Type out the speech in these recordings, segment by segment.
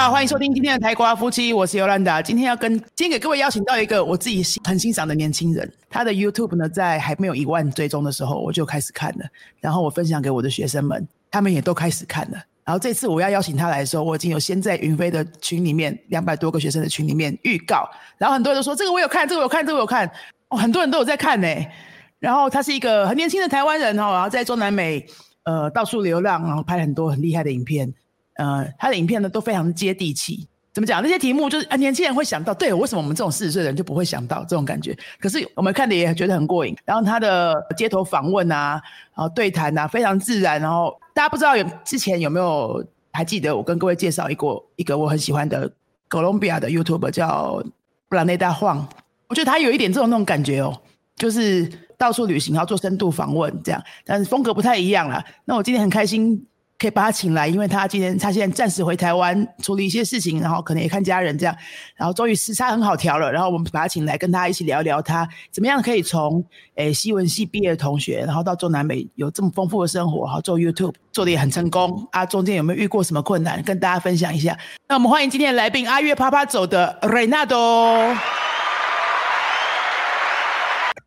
好，欢迎收听今天的台瓜夫妻，我是尤兰达。今天要跟今天给各位邀请到一个我自己很欣赏的年轻人，他的 YouTube 呢在还没有一万追踪的时候我就开始看了，然后我分享给我的学生们，他们也都开始看了。然后这次我要邀请他来的时候，我已经有先在云飞的群里面两百多个学生的群里面预告，然后很多人都说这个我有看，这个我有看，这个我有看，哦，很多人都有在看呢。然后他是一个很年轻的台湾人哦，然后在中南美呃到处流浪，然后拍很多很厉害的影片。呃，他的影片呢都非常接地气。怎么讲？那些题目就是啊，年轻人会想到，对，为什么我们这种四十岁的人就不会想到这种感觉？可是我们看的也觉得很过瘾。然后他的街头访问啊，然后对谈啊，非常自然。然后大家不知道有之前有没有还记得我跟各位介绍一个一个我很喜欢的哥伦比亚的 YouTube 叫布兰内达晃。我觉得他有一点这种那种感觉哦，就是到处旅行，然后做深度访问这样，但是风格不太一样了。那我今天很开心。可以把他请来，因为他今天他现在暂时回台湾处理一些事情，然后可能也看家人这样，然后终于时差很好调了，然后我们把他请来跟他一起聊一聊，他怎么样可以从诶西文系毕业的同学，然后到中南美有这么丰富的生活，然后做 YouTube 做的也很成功啊，中间有没有遇过什么困难，跟大家分享一下。那我们欢迎今天的来宾阿月啪啪走的 Renato。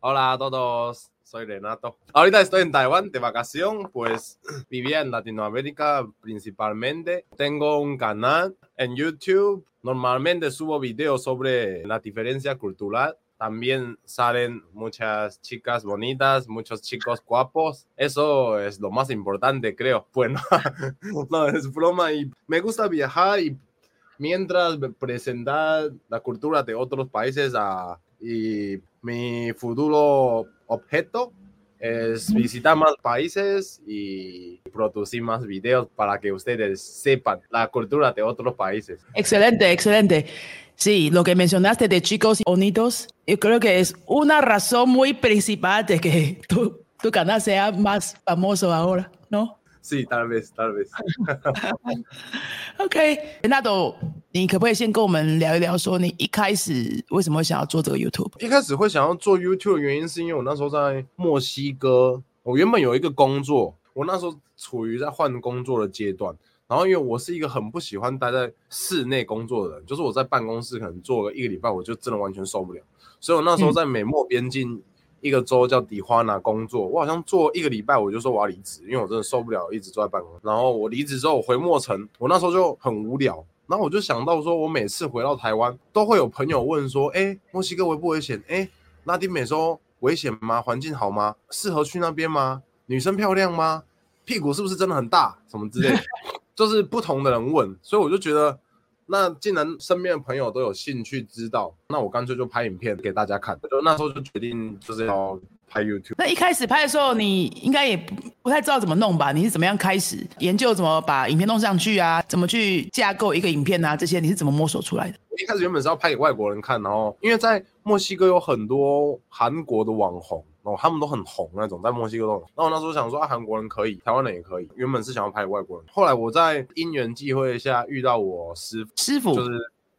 Hola todos。Soy Renato. Ahorita estoy en Taiwán de vacación, pues vivía en Latinoamérica principalmente. Tengo un canal en YouTube. Normalmente subo videos sobre la diferencia cultural. También salen muchas chicas bonitas, muchos chicos guapos. Eso es lo más importante, creo. Bueno, no es broma y me gusta viajar y mientras presentar la cultura de otros países a, y mi futuro objeto es visitar más países y producir más videos para que ustedes sepan la cultura de otros países. Excelente, excelente. Sí, lo que mencionaste de chicos bonitos, yo creo que es una razón muy principal de que tu, tu canal sea más famoso ahora, ¿no? Sí, tal vez, tal vez. OK，那都你可不可以先跟我们聊一聊，说你一开始为什么想要做这个 YouTube？一开始会想要做 YouTube 的原因，是因为我那时候在墨西哥，我原本有一个工作，我那时候处于在换工作的阶段。然后因为我是一个很不喜欢待在室内工作的人，就是我在办公室可能做个一个礼拜，我就真的完全受不了。所以我那时候在美墨边境。一个州叫迪花纳工作，我好像做一个礼拜，我就说我要离职，因为我真的受不了一直坐在办公室。然后我离职之后，我回墨城，我那时候就很无聊，然后我就想到说，我每次回到台湾，都会有朋友问说，哎，墨西哥危不危险？哎，拉丁美洲危险吗？环境好吗？适合去那边吗？女生漂亮吗？屁股是不是真的很大？什么之类，就是不同的人问，所以我就觉得。那既然身边的朋友都有兴趣知道，那我干脆就拍影片给大家看。就那时候就决定就是要拍 YouTube。那一开始拍的时候，你应该也不不不太知道怎么弄吧？你是怎么样开始研究怎么把影片弄上去啊？怎么去架构一个影片啊？这些你是怎么摸索出来的？我一开始原本是要拍给外国人看，然后因为在墨西哥有很多韩国的网红。然后，他们都很红那种，在墨西哥都。那我那时候想说，啊，韩国人可以，台湾人也可以。原本是想要拍给外国人，后来我在因缘际会下遇到我师师傅，就是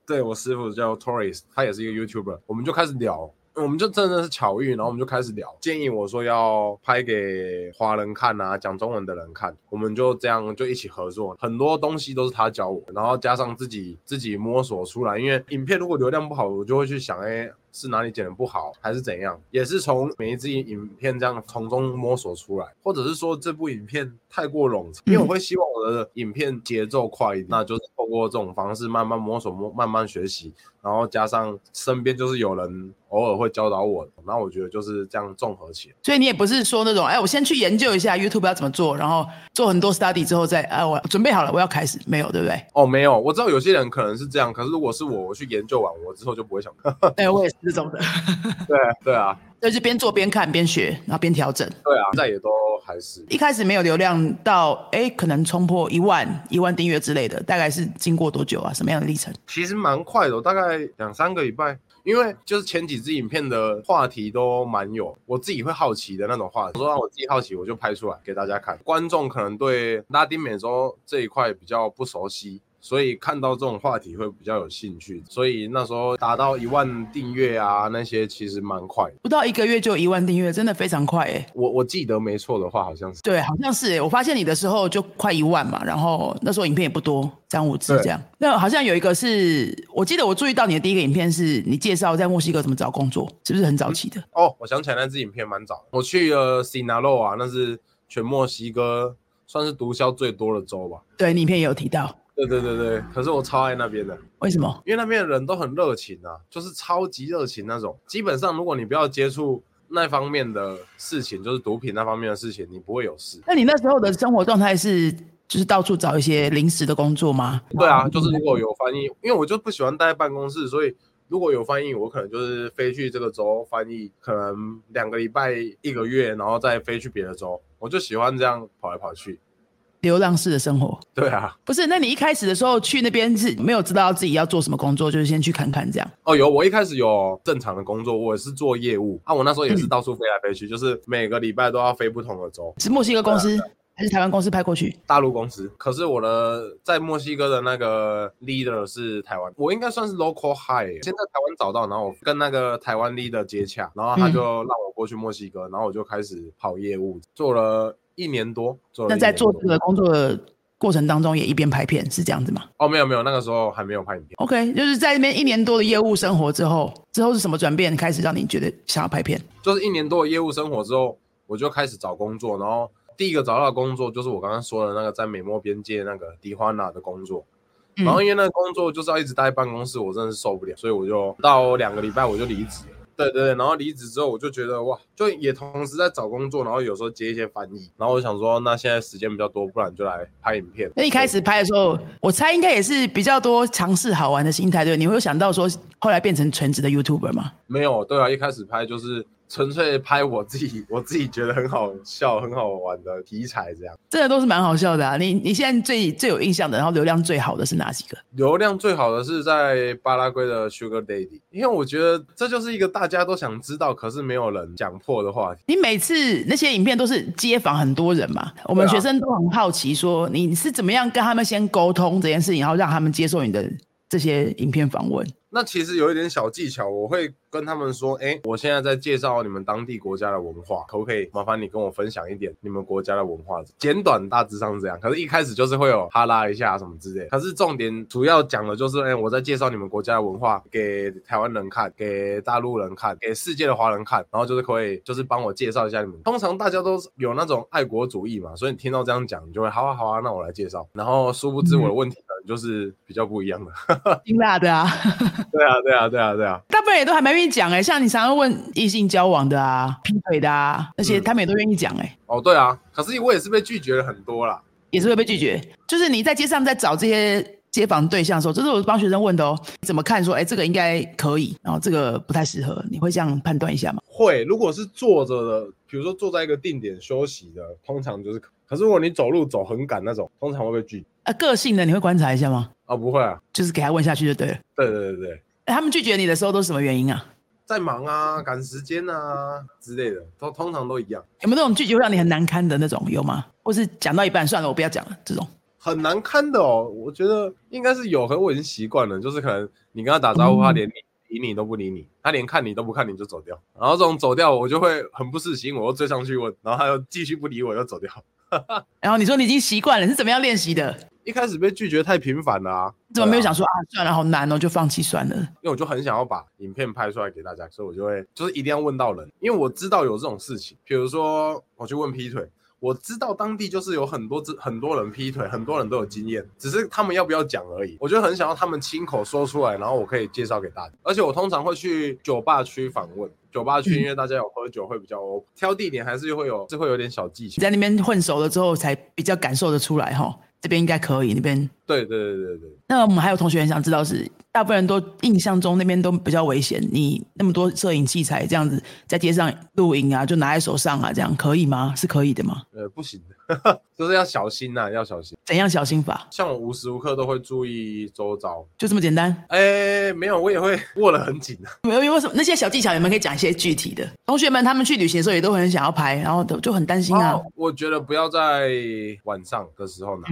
对我师傅叫 Torres，他也是一个 YouTuber，我们就开始聊。我们就真的是巧遇，然后我们就开始聊，建议我说要拍给华人看啊，讲中文的人看，我们就这样就一起合作，很多东西都是他教我，然后加上自己自己摸索出来。因为影片如果流量不好，我就会去想，哎，是哪里剪的不好，还是怎样？也是从每一支影片这样从中摸索出来，或者是说这部影片太过冗长，因为我会希望我的影片节奏快一点，那就是透过这种方式慢慢摸索、摸慢慢学习。然后加上身边就是有人偶尔会教导我，那我觉得就是这样综合起来。所以你也不是说那种，哎，我先去研究一下 YouTube 要怎么做，然后做很多 study 之后再，哎，我准备好了，我要开始，没有，对不对？哦，没有，我知道有些人可能是这样，可是如果是我，我去研究完，我之后就不会想。哎，我也是这种的。对对啊，就是边做边看边学，然后边调整。对啊，再也都。还是一开始没有流量到哎，可能冲破一万一万订阅之类的，大概是经过多久啊？什么样的历程？其实蛮快的，大概两三个礼拜。因为就是前几支影片的话题都蛮有我自己会好奇的那种话题，说让我自己好奇，我就拍出来给大家看。观众可能对拉丁美洲这一块比较不熟悉。所以看到这种话题会比较有兴趣。所以那时候达到一万订阅啊，那些其实蛮快的。不到一个月就一万订阅，真的非常快哎。我我记得没错的话，好像是对，好像是哎。我发现你的时候就快一万嘛，然后那时候影片也不多，三五支这样。那好像有一个是我记得我注意到你的第一个影片是你介绍在墨西哥怎么找工作，是不是很早期的？哦，我想起来那支影片蛮早，我去了 Sinaloa，那是全墨西哥算是毒枭最多的州吧。对，影片也有提到。对对对对，可是我超爱那边的，为什么？因为那边的人都很热情啊，就是超级热情那种。基本上，如果你不要接触那方面的事情，就是毒品那方面的事情，你不会有事。那你那时候的生活状态是，就是到处找一些临时的工作吗？对啊，就是如果有翻译，因为我就不喜欢待在办公室，所以如果有翻译，我可能就是飞去这个州翻译，可能两个礼拜、一个月，然后再飞去别的州。我就喜欢这样跑来跑去。流浪式的生活，对啊，不是？那你一开始的时候去那边是没有知道自己要做什么工作，就是先去看看这样。哦，有，我一开始有正常的工作，我是做业务啊。我那时候也是到处飞来飞去，就是每个礼拜都要飞不同的州。是墨西哥公司还是台湾公司派过去？大陆公司。可是我的在墨西哥的那个 leader 是台湾，我应该算是 local high。先在台湾找到，然后我跟那个台湾 leader 接洽，然后他就让我过去墨西哥，然后我就开始跑业务，做了一年多。那在做这个工作的。过程当中也一边拍片是这样子吗？哦，没有没有，那个时候还没有拍影片。OK，就是在那边一年多的业务生活之后，之后是什么转变开始让你觉得想要拍片？就是一年多的业务生活之后，我就开始找工作，然后第一个找到的工作就是我刚刚说的那个在美墨边界那个迪花纳的工作。然后因为那个工作就是要一直待在办公室，我真的是受不了，所以我就到两个礼拜我就离职。对对对，然后离职之后，我就觉得哇，就也同时在找工作，然后有时候接一些翻译，然后我想说，那现在时间比较多，不然就来拍影片。那一开始拍的时候，我猜应该也是比较多尝试好玩的心态，对？你会有想到说后来变成全职的 YouTuber 吗？没有，对啊，一开始拍就是。纯粹拍我自己，我自己觉得很好笑、很好玩的题材，这样真的都是蛮好笑的啊！你你现在最最有印象的，然后流量最好的是哪几个？流量最好的是在巴拉圭的 Sugar Daddy，因为我觉得这就是一个大家都想知道，可是没有人讲破的话题。你每次那些影片都是街访很多人嘛，我们学生都很好奇，说你是怎么样跟他们先沟通这件事情，然后让他们接受你的这些影片访问。那其实有一点小技巧，我会跟他们说，哎，我现在在介绍你们当地国家的文化，可不可以麻烦你跟我分享一点你们国家的文化？简短大致上是这样，可是一开始就是会有哈拉一下什么之类。可是重点主要讲的就是，哎，我在介绍你们国家的文化给台湾人看，给大陆人看，给世界的华人看，然后就是可以就是帮我介绍一下你们。通常大家都是有那种爱国主义嘛，所以你听到这样讲，你就会好啊好啊，那我来介绍。然后殊不知我的问题。就是比较不一样的，辛辣的啊，对啊，对啊，对啊，对啊，大部分也都还蛮愿意讲哎，像你常常问异性交往的啊、劈腿的啊那些，他们也都愿意讲哎。哦，对啊，可是我也是被拒绝了很多啦，也是会被拒绝。就是你在街上在找这些街访对象的时候，这是我帮学生问的哦，怎么看说，哎，这个应该可以，然后这个不太适合，你会这样判断一下吗？会，如果是坐着的，比如说坐在一个定点休息的，通常就是。可是如果你走路走很赶那种，通常会被拒。啊，个性的你会观察一下吗？啊，不会啊，就是给他问下去就对了。对对对对。他们拒绝你的时候都是什么原因啊？在忙啊，赶时间啊之类的，都通常都一样。有没有那种拒绝会让你很难堪的那种？有吗？或是讲到一半算了，我不要讲了这种？很难堪的哦，我觉得应该是有，可我已经习惯了，就是可能你跟他打招呼，他连理你都不理你，他连看你都不看你就走掉，然后这种走掉我就会很不死心，我又追上去问，然后他又继续不理我，又走掉。然后你说你已经习惯了，是怎么样练习的？一开始被拒绝太频繁了啊！怎么没有想说啊？算了，好难哦，就放弃算了。因为我就很想要把影片拍出来给大家，所以我就会就是一定要问到人，因为我知道有这种事情。比如说我去问劈腿，我知道当地就是有很多只很多人劈腿，很多人都有经验，只是他们要不要讲而已。我就很想要他们亲口说出来，然后我可以介绍给大家。而且我通常会去酒吧区访问。酒吧去，因为大家有喝酒会比较挑地点，还是会有是会有点小技巧。在那边混熟了之后，才比较感受得出来哈。这边应该可以，那边对对对对对。那我们还有同学很想知道，是大部分人都印象中那边都比较危险。你那么多摄影器材这样子在街上录影啊，就拿在手上啊，这样可以吗？是可以的吗？呃，不行的，就是要小心呐，要小心。怎样小心法？像我无时无刻都会注意周遭，就这么简单？哎，没有，我也会握得很紧的。没有，为什么那些小技巧你们可以讲一些具体的？同学们他们去旅行的时候也都很想要拍，然后就很担心啊。我觉得不要在晚上的时候拿。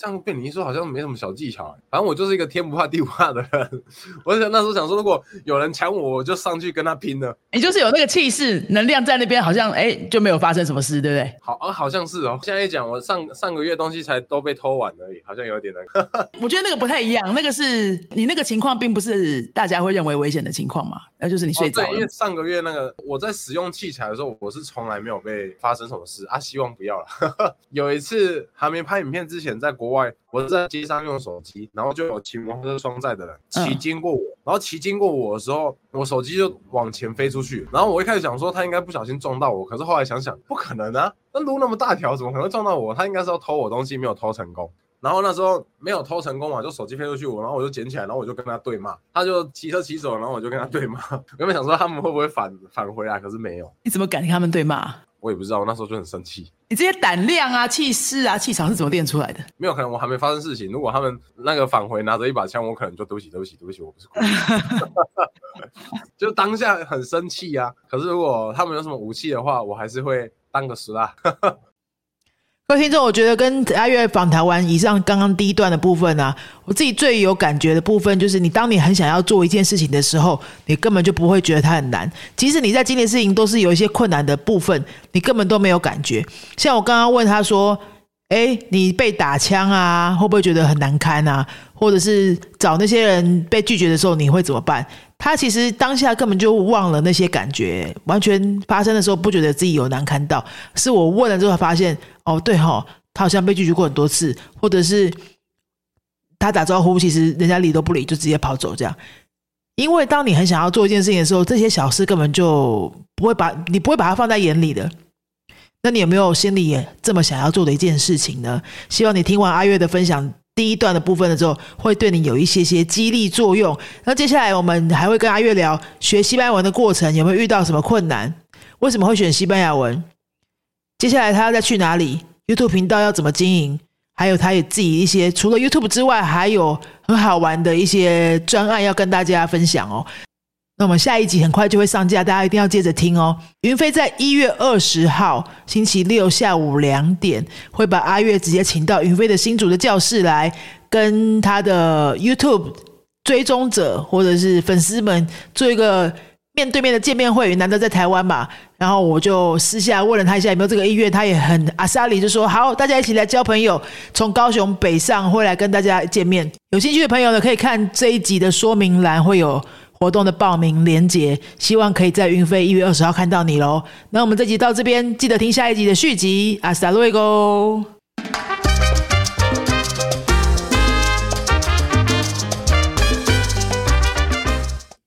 这样被你一说，好像没什么小技巧、欸。反正我就是一个天不怕地不怕的人。我想那时候想说，如果有人抢我，我就上去跟他拼了。你就是有那个气势、能量在那边，好像哎就没有发生什么事，对不对？好啊，好像是哦。现在一讲，我上上个月东西才都被偷完而已，好像有点那个。我觉得那个不太一样，那个是你那个情况，并不是大家会认为危险的情况嘛，那就是你睡着哦、对，因为。上个月那个我在使用器材的时候，我是从来没有被发生什么事啊，希望不要了。有一次还没拍影片之前，在国外，我是在街上用手机，然后就有骑摩托车双载的人骑嗯经过我，然后骑经过我的时候，我手机就往前飞出去，然后我一开始想说他应该不小心撞到我，可是后来想想不可能啊，那路那么大条，怎么可能会撞到我？他应该是要偷我东西，没有偷成功。然后那时候没有偷成功嘛，就手机飞出去我，然后我就捡起来，然后我就跟他对骂，他就骑车骑走，然后我就跟他对骂。原本想说他们会不会反返回来，可是没有，你怎么敢跟他们对骂？我也不知道，我那时候就很生气。你这些胆量啊、气势啊、气场是怎么练出来的？没有可能我还没发生事情，如果他们那个返回拿着一把枪，我可能就对不起，对不起，对不起，我不是故意的 就当下很生气啊。可是如果他们有什么武器的话，我还是会当个死啦。各位听众，我觉得跟阿月访谈完以上刚刚第一段的部分啊，我自己最有感觉的部分就是，你当你很想要做一件事情的时候，你根本就不会觉得它很难。即使你在经历事情都是有一些困难的部分，你根本都没有感觉。像我刚刚问他说：“哎，你被打枪啊，会不会觉得很难堪啊？或者是找那些人被拒绝的时候，你会怎么办？”他其实当下根本就忘了那些感觉，完全发生的时候不觉得自己有难堪到，是我问了之后发现，哦，对哈、他好像被拒绝过很多次，或者是他打招呼，其实人家理都不理，就直接跑走这样。因为当你很想要做一件事情的时候，这些小事根本就不会把你不会把它放在眼里的。那你有没有心里也这么想要做的一件事情呢？希望你听完阿月的分享第一段的部分的时候，会对你有一些些激励作用。那接下来我们还会跟阿月聊学西班牙文的过程，有没有遇到什么困难？为什么会选西班牙文？接下来他要再去哪里？YouTube 频道要怎么经营？还有他也自己一些除了 YouTube 之外，还有很好玩的一些专案要跟大家分享哦。那我们下一集很快就会上架，大家一定要接着听哦。云飞在一月二十号星期六下午两点，会把阿月直接请到云飞的新竹的教室来，跟他的 YouTube 追踪者或者是粉丝们做一个面对面的见面会，难得在台湾嘛。然后我就私下问了他一下有没有这个意愿，他也很阿萨里就说好，大家一起来交朋友，从高雄北上会来跟大家见面。有兴趣的朋友呢，可以看这一集的说明栏会有活动的报名连接，希望可以在云飞一月二十号看到你喽。那我们这集到这边，记得听下一集的续集，阿斯达路伊哥。